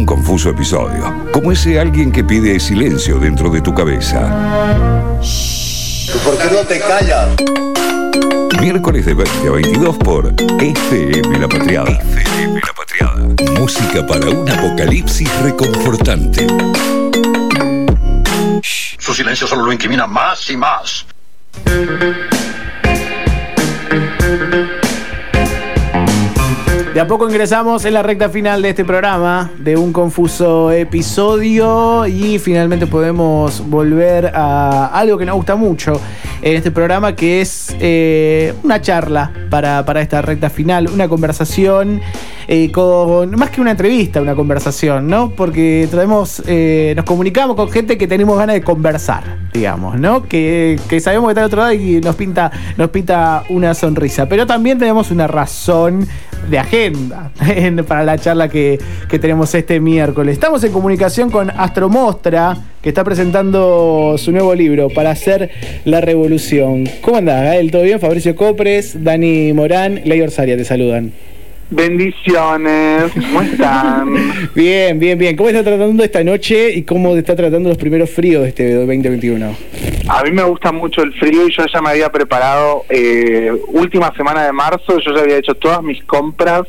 un confuso episodio, como ese alguien que pide silencio dentro de tu cabeza. ¿Por qué no te callas? Miércoles de 20 a 22 por FM La Patriada. FM La Patriada. Música para un apocalipsis reconfortante. Su silencio solo lo incrimina más y más. De a poco ingresamos en la recta final de este programa, de un confuso episodio y finalmente podemos volver a algo que nos gusta mucho en este programa, que es eh, una charla para, para esta recta final, una conversación eh, con, más que una entrevista, una conversación, ¿no? Porque traemos, eh, nos comunicamos con gente que tenemos ganas de conversar, digamos, ¿no? Que, sabemos que está al otro lado y nos pinta, nos pinta una sonrisa. Pero también tenemos una razón de agenda para la charla que, que tenemos este miércoles. Estamos en comunicación con Astromostra, que está presentando su nuevo libro, Para hacer la revolución. ¿Cómo andás, Gael? ¿Todo bien? Fabricio Copres, Dani Morán, Ley Orsaria te saludan. Bendiciones, ¿cómo están? Bien, bien, bien. ¿Cómo está tratando esta noche y cómo está tratando los primeros fríos de este 2021? A mí me gusta mucho el frío y yo ya me había preparado, eh, última semana de marzo, yo ya había hecho todas mis compras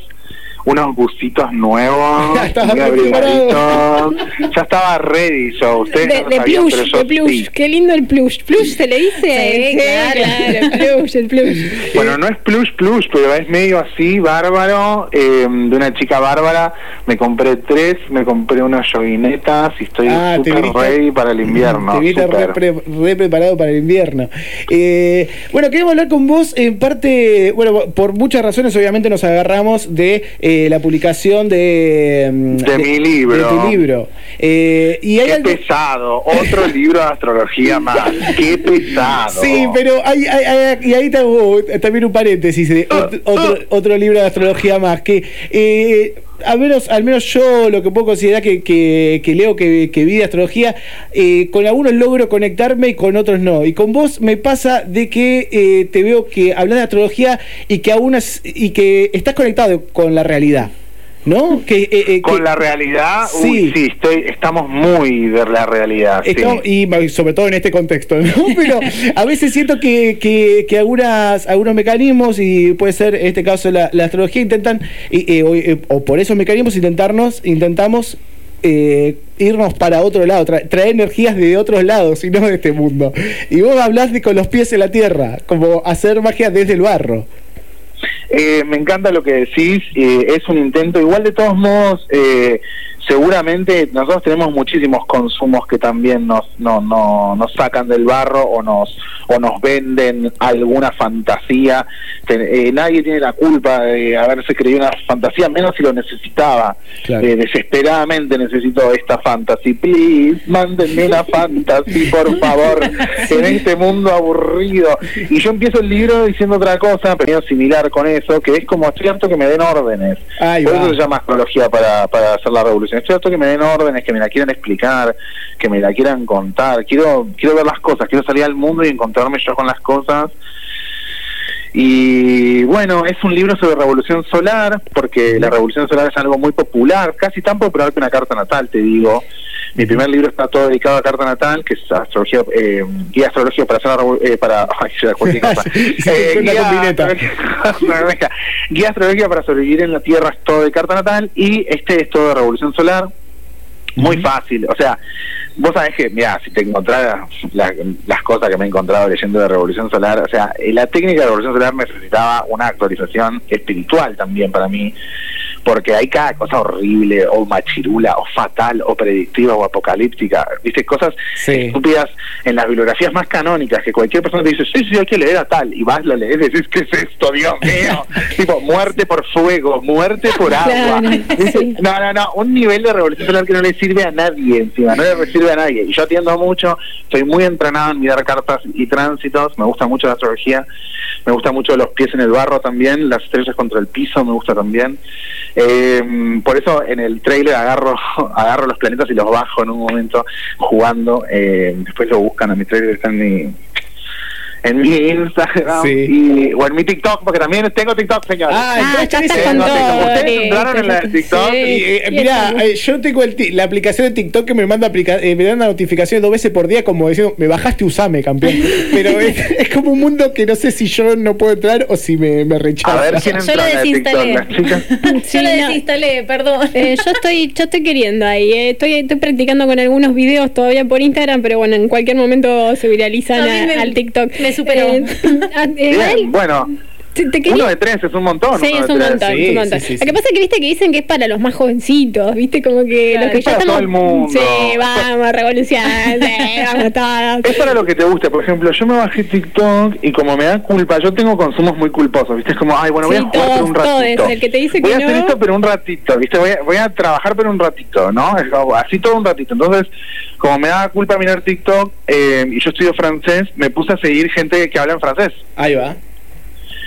unos busitos nuevos, Ya estaba muy abrigaditos. Ya estaba ready yo. Ustedes De, no de sabían, plush, pero yo de plush. sí. Qué lindo el plush. ¿Plush se le dice? Sí, claro. el plush, el plush. Bueno, no es plush plush, pero es medio así, bárbaro, eh, de una chica bárbara. Me compré tres, me compré unas joguinetas y estoy Ah, súper ready para el invierno. Te viste re, pre- re preparado para el invierno. Eh, bueno, queremos hablar con vos en parte, bueno, por muchas razones obviamente nos agarramos de eh, la publicación de... mm, De mi libro. De tu libro. Eh, y hay Qué algo... pesado, otro libro de astrología más. Qué pesado. Sí, pero hay, hay- hay- y ahí uh, también un paréntesis, de otro, otro, otro libro de astrología más, que eh, al, menos, al menos yo lo que puedo considerar que, que- leo, que, que vi de astrología, eh, con algunos logro conectarme y con otros no. Y con vos me pasa de que eh, te veo que hablas de astrología y que aún y que estás conectado con la realidad. ¿No? Que, eh, eh, Con que- la realidad, Sí. uy, sí, estoy, estamos muy de la realidad. sí. Y sobre todo en este contexto, ¿no? Pero a veces siento que, que, que algunas, algunos mecanismos, y puede ser en este caso la, la astrología, intentan, eh, o, eh, o por esos mecanismos intentarnos, intentamos eh, irnos para otro lado, tra- traer energías de otros lados y no de este mundo. Y vos hablás de con los pies en la tierra, como hacer magia desde el barro. Eh, me encanta lo que decís, eh, es un intento, igual de todos modos, eh, seguramente nosotros tenemos muchísimos consumos que también nos, no, no, nos sacan del barro o nos, o nos venden alguna fantasía. Eh, nadie tiene la culpa de haberse creído una fantasía, menos si lo necesitaba. Claro. Eh, desesperadamente necesito esta fantasy. Please, mándenme una fantasy, por favor, en este mundo aburrido. Y yo empiezo el libro diciendo otra cosa, pero similar con eso, que es como estoy harto que me den órdenes. Ahí Por eso se llama astrología para, para hacer la revolución. Estoy harto que me den órdenes, que me la quieran explicar, que me la quieran contar. Quiero, quiero ver las cosas, quiero salir al mundo y encontrarme yo con las cosas. Y bueno, es un libro sobre revolución solar, porque la revolución solar es algo muy popular, casi tan popular que una carta natal, te digo. Mi primer libro está todo dedicado a carta natal, que es astrología, eh, guía astrología para hacer eh, para, ay, cosa. Una guía, guía astrología para sobrevivir en la Tierra es todo de carta natal y este es todo de revolución solar. Muy fácil, o sea, vos sabés que, mira, si te encontrara la- las cosas que me he encontrado leyendo de Revolución Solar, o sea, la técnica de Revolución Solar necesitaba una actualización espiritual también para mí, porque hay cada cosa horrible, o machirula, o fatal, o predictiva, o apocalíptica, viste, cosas Sí. estúpidas en las bibliografías más canónicas, que cualquier persona te dice, sí, sí, hay que leer a tal, y vas, lo lees decís, ¿qué es esto, Dios mío? tipo, muerte por fuego, muerte por agua. No, no, no, un nivel de revolución solar que no le sirve a nadie encima, no le sirve a nadie. Y yo atiendo mucho, estoy muy entrenado en mirar cartas y tránsitos, me gusta mucho la astrología, me gusta mucho los pies en el barro también, las estrellas contra el piso me gusta también. Eh, por eso en el trailer agarro agarro los planetas y los bajo en un momento jugando. eh, después lo buscan a mi trailer, está en mi, en mi Instagram Sí. y, o en mi TikTok, porque también tengo TikTok, señores. Ah, Ah, ya con todo. ustedes entraron en la de. TikTok. Sí. Y, eh, está. eh, yo tengo el la aplicación de TikTok que me manda aplica eh, me da notificaciones dos veces por día como diciendo, me bajaste, usame, campeón. Pero es, es como un mundo que no sé si yo no puedo entrar o si me, me rechaza. A ver quién Yo lo TikTok, desinstalé. Sí, Yo lo no. desinstalé, perdón. Eh, yo estoy yo estoy queriendo ahí eh. estoy estoy practicando con algunos videos todavía por Instagram pero bueno en cualquier momento se viralizan a- me- al TikTok me superó. Eh, a- eh, bueno, te, te quería- uno de tres es un montón. Sí, es un montón, Sí, es un montón. sí, sí, Lo que pasa es que viste que dicen que es para los más jovencitos, viste como que Claro, los que es ya para estamos. todo el mundo. Sí, vamos, revolución, sí, vamos todos. Es para lo que te guste. Por ejemplo, yo me bajé TikTok y como me da culpa, yo tengo consumos muy culposos, ¿viste? Es como, ay, bueno, voy Sí, a jugar todos, por un todos. ratito. El que te dice voy que a hacer esto, pero un ratito, ¿viste? Voy a, voy a trabajar, pero un ratito, ¿no? Así todo un ratito. Entonces, como me da culpa mirar TikTok eh, y yo estudio francés, me puse a seguir gente que habla en francés. Ahí va.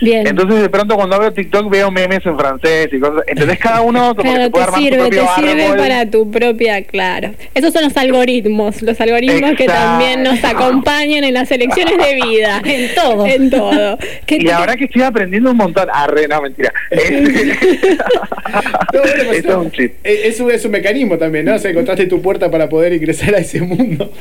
Bien. Entonces, de pronto, cuando abro TikTok, veo memes en francés y cosas. ¿Entendés? Cada uno como que Claro, se puede te armar sirve, te sirve árbol. para tu propia, claro. Esos son los algoritmos, los algoritmos que también nos acompañan en las elecciones de vida. En todo. En todo. ¿Qué Y ahora que estoy aprendiendo un montón. Arre, no, mentira. No, bueno, pues, Esto es un chip. eh, Es un, es un mecanismo también, ¿no? O sea, encontraste tu puerta para poder ingresar a ese mundo.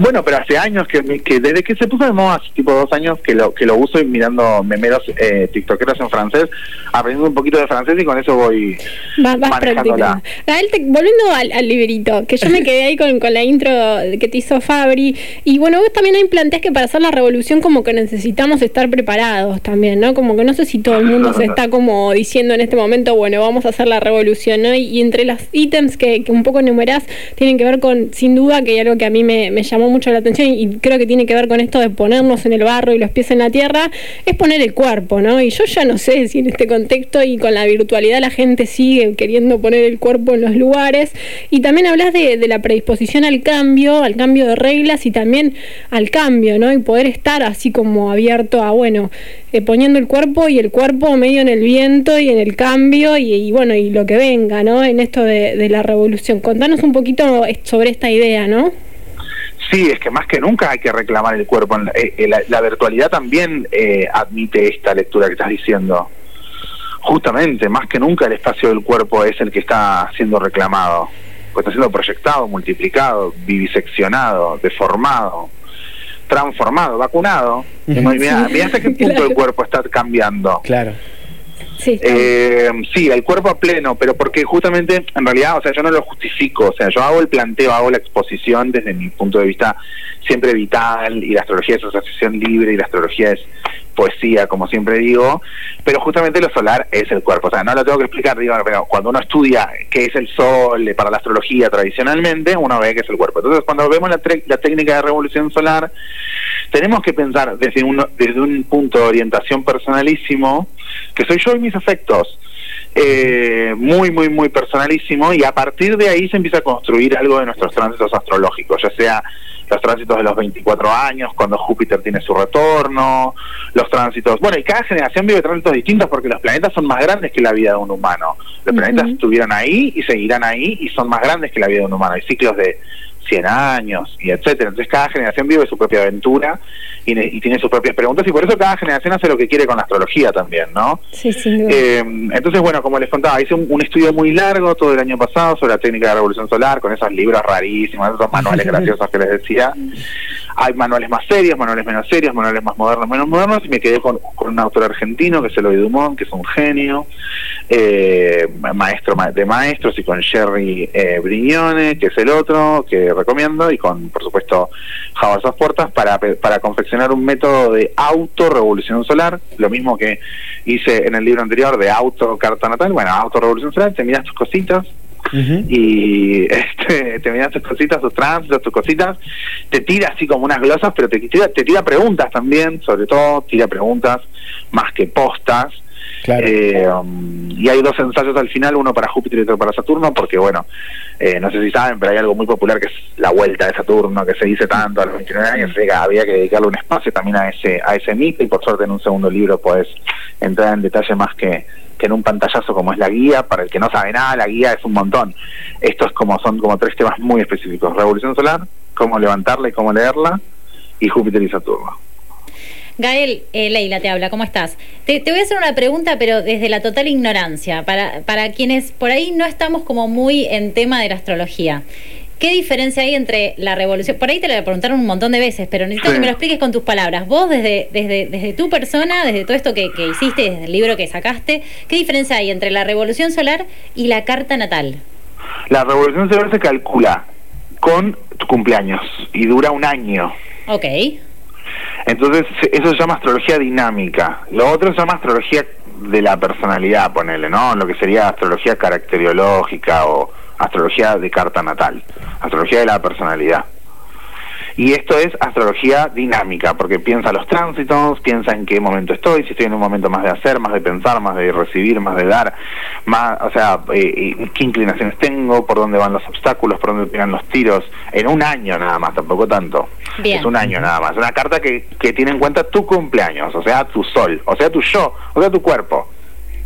Bueno, pero hace años que, que desde que se puso de moda, hace tipo dos años que lo que lo uso y mirando memeros eh, tiktokeros en francés, aprendiendo un poquito de francés y con eso voy Va- vas manejándola. Gael, te- volviendo al, al librito, que yo me quedé ahí con, con la intro que te hizo Fabri. Y bueno, vos también ahí planteás que para hacer la revolución como que necesitamos estar preparados también, ¿no? Como que no sé si todo el mundo se está como diciendo en este momento, bueno, vamos a hacer la revolución, ¿no? Y, y entre los ítems que, que un poco enumerás tienen que ver con, sin duda, que hay algo que a mí me, me llamó mucho la atención y, creo que tiene que ver con esto de ponernos en el barro y los pies en la tierra, es poner el cuerpo, ¿no? Y yo ya no sé si en este contexto y con la virtualidad la gente sigue queriendo poner el cuerpo en los lugares. Y también hablas de, de la predisposición al cambio, al cambio de reglas y también al cambio, ¿no? Y poder estar así como abierto a, bueno, eh, poniendo el cuerpo y el cuerpo medio en el viento y en el cambio y, y bueno, y lo que venga, ¿no? En esto de, de la revolución. Contanos un poquito sobre esta idea, ¿no? Sí, es que más que nunca hay que reclamar el cuerpo. La, eh, eh, la- la virtualidad también eh, admite esta lectura que estás diciendo. Justamente, más que nunca el espacio del cuerpo es el que está siendo reclamado. Pues está siendo proyectado, multiplicado, viviseccionado, deformado, transformado, vacunado. Mira, mira hasta qué punto Claro. el cuerpo está cambiando. Claro. Sí. Eh, sí, el cuerpo a pleno, pero porque justamente, en realidad, o sea, yo no lo justifico, o sea, yo hago el planteo, hago la exposición desde mi punto de vista siempre vital, y la astrología es asociación libre, y la astrología es poesía, como siempre digo, pero justamente lo solar es el cuerpo, o sea, no lo tengo que explicar, digo, pero cuando uno estudia qué es el sol eh, para la astrología tradicionalmente, uno ve que es el cuerpo. Entonces, cuando vemos la, la técnica de revolución solar, tenemos que pensar desde un, desde un punto de orientación personalísimo, que soy yo y mis afectos, eh, muy, muy, muy personalísimo, y a partir de ahí se empieza a construir algo de nuestros tránsitos astrológicos, ya sea los tránsitos de los 24 años, cuando Júpiter tiene su retorno, los tránsitos, bueno, y cada generación vive tránsitos distintos porque los planetas son más grandes que la vida de un humano. Los planetas estuvieron ahí y seguirán ahí y son más grandes que la vida de un humano. Hay ciclos de 100 años y etcétera. Entonces cada generación vive su propia aventura y, y tiene sus propias preguntas y por eso cada generación hace lo que quiere con la astrología también, ¿no? Sí, duda. Eh, entonces, bueno, como les contaba, hice un, un estudio muy largo todo el año pasado sobre la técnica de revolución solar, con esos libros rarísimos, esos manuales graciosos que les decía. Hay manuales más serios, manuales menos serios, manuales más modernos, menos modernos, y me quedé con, un autor argentino, que es Eloy Dumont, que es un genio, eh, maestro ma- de maestros, y con Jerry eh, Brignone, que es el otro, que recomiendo, y con, por supuesto, Java Sos Puertas, para, para confeccionar un método de autorrevolución solar, lo mismo que hice en el libro anterior de auto carta natal, bueno, autorrevolución solar, te miras tus cositas, Y este, te miras tus cositas, tus tránsitos, tus cositas, te tira así como unas glosas, pero te tira, te tira preguntas también, sobre todo tira preguntas más que postas. Claro. Eh, um, y hay dos ensayos al final, uno para Júpiter y otro para Saturno, porque bueno, eh, no sé si saben, pero hay algo muy popular que es la vuelta de Saturno, que se dice tanto a los 29 años, que había que dedicarle un espacio también a ese a ese mito, y por suerte en un segundo libro puedes entrar en detalle más que, que en un pantallazo como es la guía, para el que no sabe nada, la guía es un montón. Estos como son como tres temas muy específicos, Revolución Solar, cómo levantarla y cómo leerla, y Júpiter y Saturno. Gael, eh, Leila te habla, ¿cómo estás? Te, te voy a hacer una pregunta, pero desde la total ignorancia, para, para quienes por ahí no estamos como muy en tema de la astrología. ¿Qué diferencia hay entre la revolución? Por ahí te la preguntaron un montón de veces, pero necesito Sí. que me lo expliques con tus palabras. Vos, desde, desde, desde tu persona, desde todo esto que, que hiciste, desde el libro que sacaste, ¿qué diferencia hay entre la revolución solar y la carta natal? La revolución solar se calcula con tu cumpleaños y dura un año. Ok. Entonces, eso se llama astrología dinámica. Lo otro se llama astrología de la personalidad, ponele, ¿no? Lo que sería astrología caracteriológica o astrología de carta natal. Astrología de la personalidad. Y esto es astrología dinámica, porque piensa los tránsitos, piensa en qué momento estoy, si estoy en un momento más de hacer, más de pensar, más de recibir, más de dar, más, o sea, eh, eh, qué inclinaciones tengo, por dónde van los obstáculos, por dónde pegan los tiros, en un año nada más, tampoco tanto. Bien. Es un año nada más. Una carta que, que tiene en cuenta tu cumpleaños, o sea, tu sol, o sea, tu yo, o sea, tu cuerpo.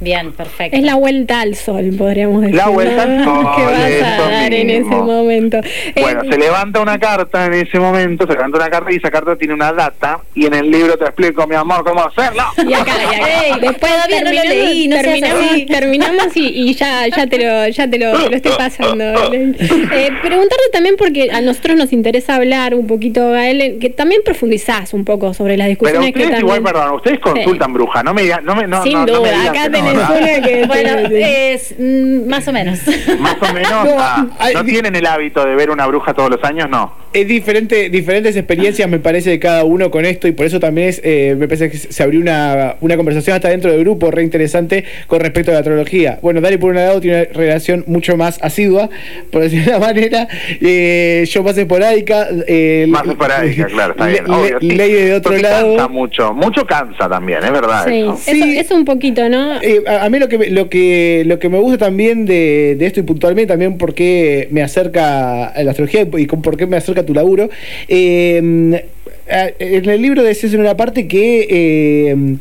Bien, perfecto. Es la vuelta al sol, podríamos decir. La vuelta al sol, que vas a dar en ese momento. Bueno, Eh, se levanta una carta en ese momento, se levanta una carta y esa carta tiene una data y en el libro te explico, mi amor, cómo hacerlo. Y acá, y acá. Ey, Después todavía no lo terminamos- leí, no terminamos, así. terminamos y, y ya, ya te lo, ya te lo, lo estoy pasando. Eh, preguntarte también porque a nosotros nos interesa hablar un poquito, Gael, que también profundizás un poco sobre las Pero discusiones que ustedes también. igual, perdón, ustedes consultan bruja, no me digan, no me, no, Sin no, no me duda, digan acá que Bueno, es mm, más o menos. Más o menos, No, ah, hay- ¿no tienen el hábito de ver una bruja todos los años? No. Es diferente, diferentes experiencias me parece de cada uno con esto y por eso también es, eh, me parece que se abrió una, una conversación hasta dentro del grupo re interesante con respecto a la astrología. Bueno, Dani por un lado tiene una relación mucho más asidua, por decirlo de una manera. Eh, yo más esporádica. Eh, Más esporádica, claro, está bien. Le- obvio, sí. Ley de otro lado. cansa mucho, mucho cansa también, es verdad. Sí, eso. eso, Sí. eso un poquito, ¿no? A, mí lo que, lo que lo que me gusta también de, esto y puntualmente también por qué me acerca a la astrología y con por qué me acerca a tu laburo. eh, en el libro decís en una parte que eh,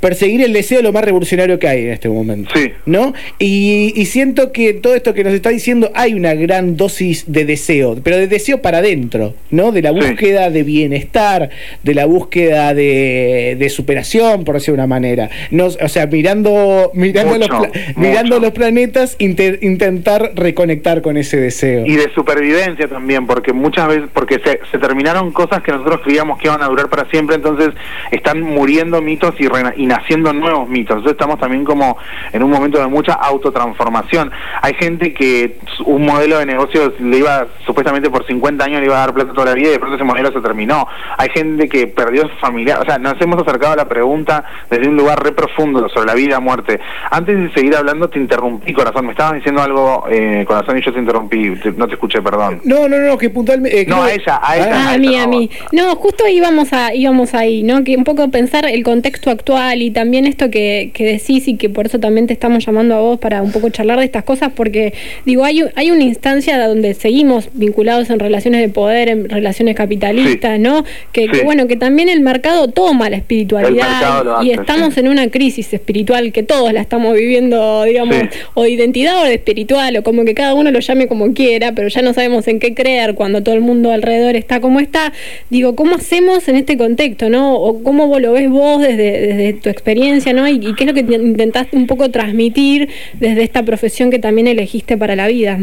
perseguir el deseo es lo más revolucionario que hay en este momento. Sí. ¿No? Y, y siento que todo esto que nos está diciendo hay una gran dosis de deseo, pero de deseo para adentro, ¿no? De la Sí. búsqueda de bienestar, de la búsqueda de, de superación, por decir de una manera. No, o sea, mirando, mirando, Mucho, los, mucho. mirando los planetas, inter- intentar reconectar con ese deseo. Y de supervivencia también, porque muchas veces, porque se, se terminaron cosas que nosotros creíamos que iban a durar para siempre, entonces están muriendo mitos y, y naciendo nuevos mitos. Entonces estamos también como en un momento de mucha autotransformación. Hay gente que un modelo de negocio le iba, supuestamente por 50 años le iba a dar plata toda la vida y de pronto ese modelo se terminó. Hay gente que perdió su familiar, o sea, nos hemos acercado a la pregunta desde un lugar re profundo sobre la vida, muerte. Antes de seguir hablando te interrumpí, corazón, me estabas diciendo algo, eh, corazón, y yo te interrumpí, te- no te escuché, perdón. No, no, no, que puntualmente. eh, No, a ella, a ella. Ah, a mí, a mí. No, justo íbamos a, íbamos ahí, ¿no? Que un poco pensar el contexto actual y también esto que, que decís y que por eso también te estamos llamando a vos para un poco charlar de estas cosas, porque digo, hay, hay una instancia donde seguimos vinculados en relaciones de poder, en relaciones capitalistas, Sí. ¿no? Que, bueno, que también el mercado toma la espiritualidad y estamos sí. en una crisis espiritual que todos la estamos viviendo, digamos, o de identidad o de espiritual, o como que cada uno lo llame como quiera, pero ya no sabemos en qué creer cuando todo el mundo alrededor está como está. Digo, ¿cómo hacemos en este contexto, no? O cómo vos lo ves vos desde, desde tu experiencia, ¿no? Y, y qué es lo que te- intentaste un poco transmitir desde esta profesión que también elegiste para la vida.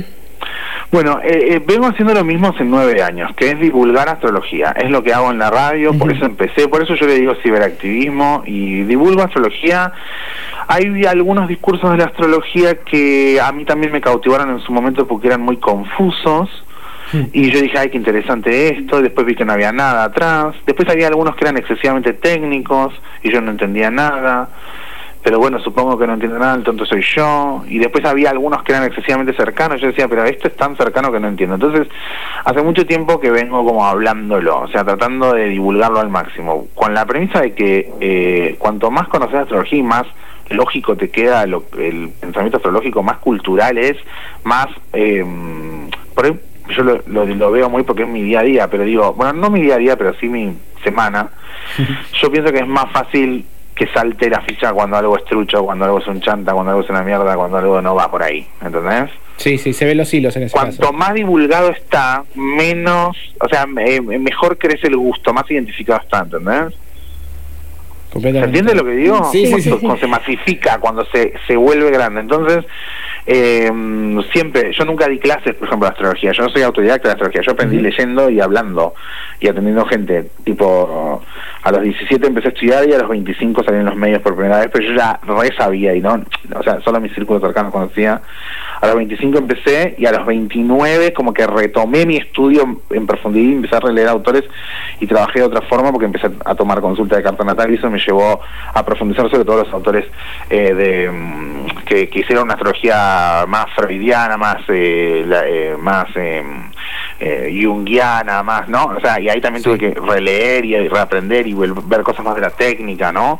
Bueno, eh, eh, vengo haciendo lo mismo hace nueve años, que es divulgar astrología. Es lo que hago en la radio, por eso empecé, por eso yo le digo ciberactivismo y divulgo astrología. Hay algunos discursos de la astrología que a mí también me cautivaron en su momento porque eran muy confusos. Y yo dije, ay, qué interesante esto. Después vi que no había nada atrás. Después había algunos que eran excesivamente técnicos y yo no entendía nada. Pero bueno, supongo que no entiendo nada, el tonto soy yo. Y después había algunos que eran excesivamente cercanos. Yo decía, pero esto es tan cercano que no entiendo. Entonces, hace mucho tiempo que vengo como hablándolo, o sea, tratando de divulgarlo al máximo. Con la premisa de que eh, cuanto más conoces astrología y más lógico te queda lo- el pensamiento astrológico, más cultural es, más... eh, por ahí yo lo, lo, lo veo muy porque es mi día a día, pero digo, bueno, no mi día a día, pero sí mi semana. Yo pienso que es más fácil que salte la ficha cuando algo es trucho, cuando algo es un chanta, cuando algo es una mierda, cuando algo no va por ahí, ¿entendés? Sí, sí, se ven los hilos en ese Cuanto caso. más divulgado está, menos, o sea, me- me- mejor crece el gusto, más identificado está, ¿entendés? ¿Se entiende lo que digo? Sí, sí, cuando, sí, sí. cuando se masifica, cuando se, se vuelve grande. Entonces, eh, siempre, yo nunca di clases, por ejemplo, de astrología. Yo no soy autodidacta de astrología. Yo aprendí leyendo y hablando y atendiendo gente. Tipo, a los 17 empecé a estudiar y a los 25 salí en los medios por primera vez, pero yo ya re sabía y no, o sea, solo mis círculos cercanos conocía. A los 25 empecé y a los 29 como que retomé mi estudio en profundidad y empecé a releer autores y trabajé de otra forma porque empecé a tomar consulta de carta natal y eso me llevó a profundizar sobre todo los autores eh, de mm, que, que hicieron una astrología más freudiana, más eh, la- eh, más eh, eh, junguiana, más, ¿no? O sea, y ahí también tuve que releer y reaprender y ver cosas más de la técnica, ¿no?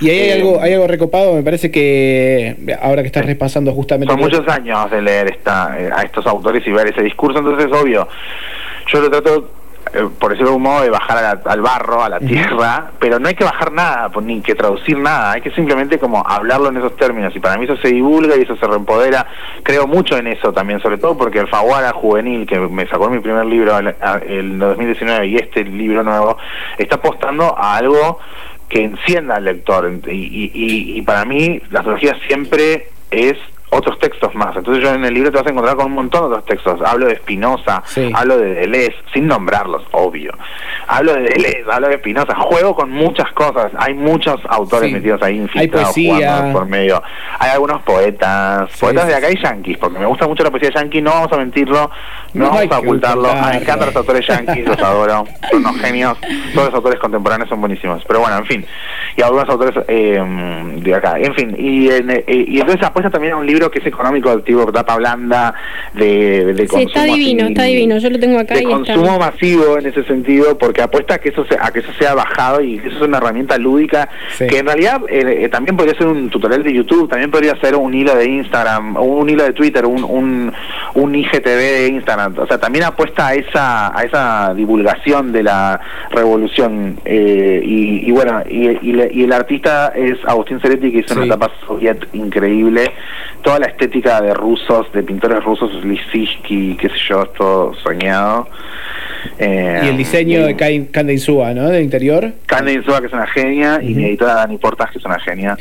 Y ahí hay Eh, algo, hay algo recopado, me parece que ahora que estás repasando justamente... Son muchos años de leer esta, a estos autores y ver ese discurso, entonces obvio, yo lo trato, por decirlo de algún modo, de bajar la- al barro, a la tierra, pero no hay que bajar nada, pues, ni que traducir nada, hay que simplemente como hablarlo en esos términos, y para mí eso se divulga y eso se reempodera, creo mucho en eso también, sobre todo porque el Faguara Juvenil, que me sacó mi primer libro el, el 2019 y este libro nuevo, está apostando a algo que encienda al lector. Y, y, y- y para mí la astrología siempre es otros textos más. Entonces yo en el libro te vas a encontrar con un montón de otros textos. Hablo de Spinoza, Sí. hablo de Deleuze, sin nombrarlos, obvio. Hablo de Deleuze, hablo de Spinoza, juego con muchas cosas. Hay muchos autores Sí. metidos ahí infiltrados jugando por medio. Hay algunos poetas, Sí, poetas de acá y yanquis, porque me gusta mucho la poesía yankee, no vamos a mentirlo, no, vamos a ocultarlo. Me encantan los autores yanquis, los adoro, son unos genios. Todos los autores contemporáneos son buenísimos. Pero bueno, en fin. Y algunos autores eh, de acá. En fin. Y, en- eh, y entonces apuesta también a un libro que es económico, tipo tapa blanda, de, de Sí, consumo. está divino, así, está divino. Yo lo tengo acá de y está. consumo masivo en ese sentido porque apuesta a que eso sea, a que eso sea bajado y que eso es una herramienta lúdica Sí. que en realidad eh, eh, también podría ser un tutorial de YouTube también podría ser un hilo de Instagram un hilo de Twitter un, un, un IGTV de Instagram o sea también apuesta a esa a esa divulgación de la revolución eh, y, y bueno y, y el artista es Agustín Ceretti que hizo Sí. una etapa soviet increíble toda la estética de rusos de pintores rusos Lissinsky qué sé yo todo soñado Eh, Y el diseño de Insúa, ¿no? Del interior. Insúa, que es una genia, y mi editora Dani Portas, que es una genia.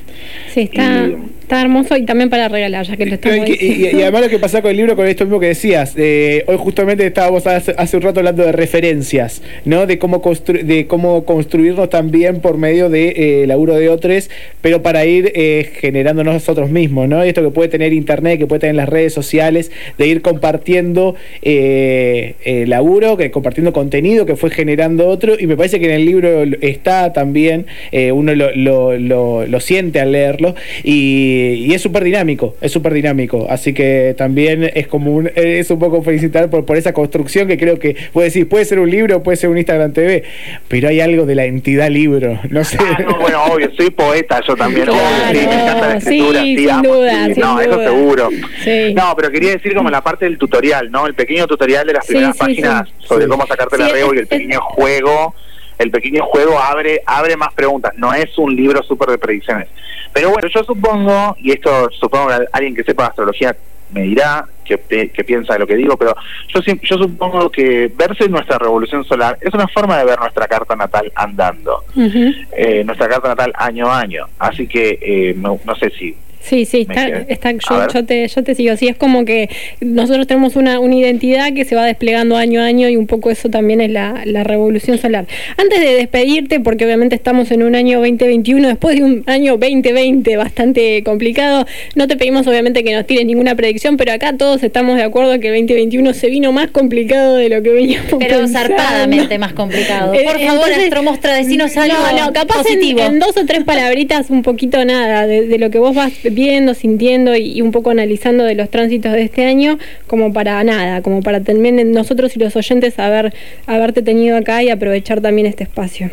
Sí, está, Y- está hermoso y también para regalar, ya que lo estamos Y, y- y además lo que pasa con el libro, con esto mismo que decías, eh, hoy justamente estábamos hace, hace un rato hablando de referencias, ¿no? De cómo, constru- de cómo construirnos también por medio de eh, laburo de otros, pero para ir eh, generándonos nosotros mismos, ¿no? Y esto que puede tener internet, que puede tener las redes sociales, de ir compartiendo eh, eh, laburo, que compartiendo contenido que fue generando otro, y me parece que en el libro está también, eh, uno lo, lo- lo- lo siente al leerlo, y, y es súper dinámico, es súper dinámico, así que también es como un, es un poco felicitar por, por esa construcción que creo que puede decir, puede ser un libro, puede ser un Instagram TV, pero hay algo de la entidad libro, no sé. Ah, no, bueno, obvio, soy poeta yo también, Claro, obvio, sí, me encanta la escritura, sí, sí, sin amo duda, sin no, eso seguro. Sí. No, pero quería decir como la parte del tutorial, ¿no? El pequeño tutorial de las Sí, primeras sí, páginas sí. sobre Sí. cómo sacarte Sí, la rebo es- y el pequeño juego, el pequeño juego abre abre más preguntas, no es un libro súper de predicciones. Pero bueno, yo supongo, y esto supongo que alguien que sepa astrología me dirá que, piensa de lo que digo, pero yo, yo supongo que verse en nuestra revolución solar es una forma de ver nuestra carta natal andando. Eh, nuestra carta natal año a año. Así que eh, no, no sé si Sí, sí, está, está- yo, yo te, yo te sigo. Sí, es como que nosotros tenemos una, una identidad que se va desplegando año a año y un poco eso también es la, la revolución solar. Antes de despedirte, porque obviamente estamos en un año 2021, después de un año 2020 bastante complicado, no te pedimos obviamente que nos tires ninguna predicción, pero acá todos estamos de acuerdo que el 2021 se vino más complicado de lo que veníamos Pero pensando. zarpadamente más complicado. Eh, Por favor, Astromostra, decinos algo no, no, capaz en, en dos o tres palabritas, un poquito nada, de, de lo que vos vas viendo, sintiendo y, un poco analizando de los tránsitos de este año, como para nada, como para también nosotros y los oyentes haber, haberte tenido acá y aprovechar también este espacio.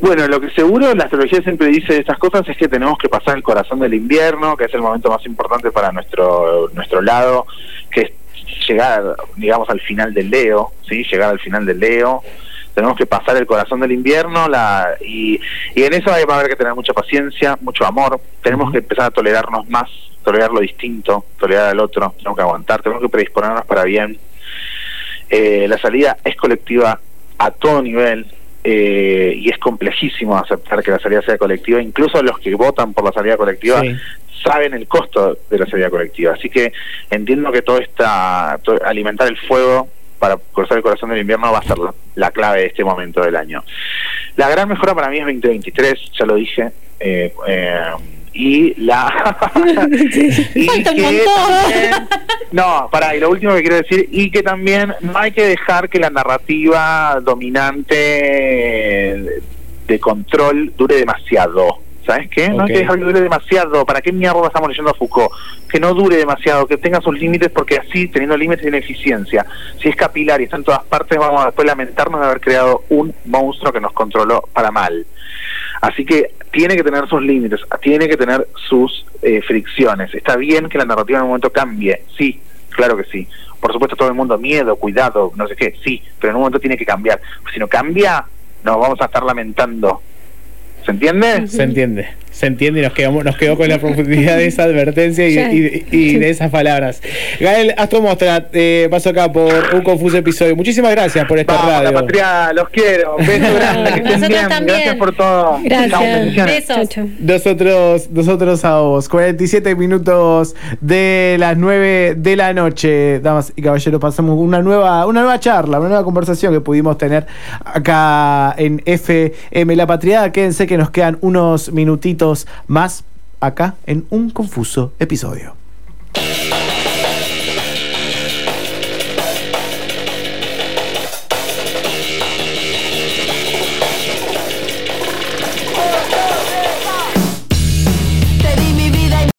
Bueno, lo que seguro la astrología siempre dice de estas cosas es que tenemos que pasar el corazón del invierno, que es el momento más importante para nuestro nuestro lado, que es llegar, digamos, al final del Leo, ¿sí? Llegar al final del Leo. Tenemos que pasar el corazón del invierno la, y, y en eso hay, va a haber que tener mucha paciencia, mucho amor. Tenemos que empezar a tolerarnos más, tolerar lo distinto, tolerar al otro. Tenemos que aguantar, tenemos que predisponernos para bien. Eh, la salida es colectiva a todo nivel, eh, y es complejísimo aceptar que la salida sea colectiva. Incluso los que votan por la salida colectiva Sí. saben el costo de la salida colectiva. Así que entiendo que todo todo- alimentar el fuego para cruzar el corazón del invierno va a ser la, la clave de este momento del año. La gran mejora para mí es 2023, ya lo dije. eh, eh, y la y Falta que también- no para y lo último que quiero decir y que también no hay que dejar que la narrativa dominante de control dure demasiado ¿Sabes qué? No hay Ok. que dejar que dure demasiado. ¿Para qué mierda estamos leyendo a Foucault? Que no dure demasiado, que tenga sus límites, porque así, teniendo límites, tiene eficiencia. Si es capilar y está en todas partes, vamos a después lamentarnos de haber creado un monstruo que nos controló para mal. Así que tiene que tener sus límites, tiene que tener sus eh, fricciones. Está bien que la narrativa en un momento cambie, sí, claro que sí. Por supuesto, todo el mundo, miedo, cuidado, no sé qué, sí, pero en un momento tiene que cambiar. Si no cambia, nos vamos a estar lamentando. ¿Se entiende? Se entiende, se entiende y nos, quedamos, nos quedó con la profundidad de esa advertencia y, y- y de esas palabras. Gael Astromostra, eh, paso acá por un confuso episodio. Muchísimas gracias por esta Vamos, la radio. patria, los quiero. Que estén Nosotros bien. también. Gracias por todo. Gracias. Besos. Nosotros, nosotros a vos. 47 minutos de las 9 de la noche. Damas y caballeros, pasamos una nueva, una nueva charla, una nueva conversación que pudimos tener acá en FM La Patriada. Quédense que nos quedan unos minutitos más acá en un confuso episodio.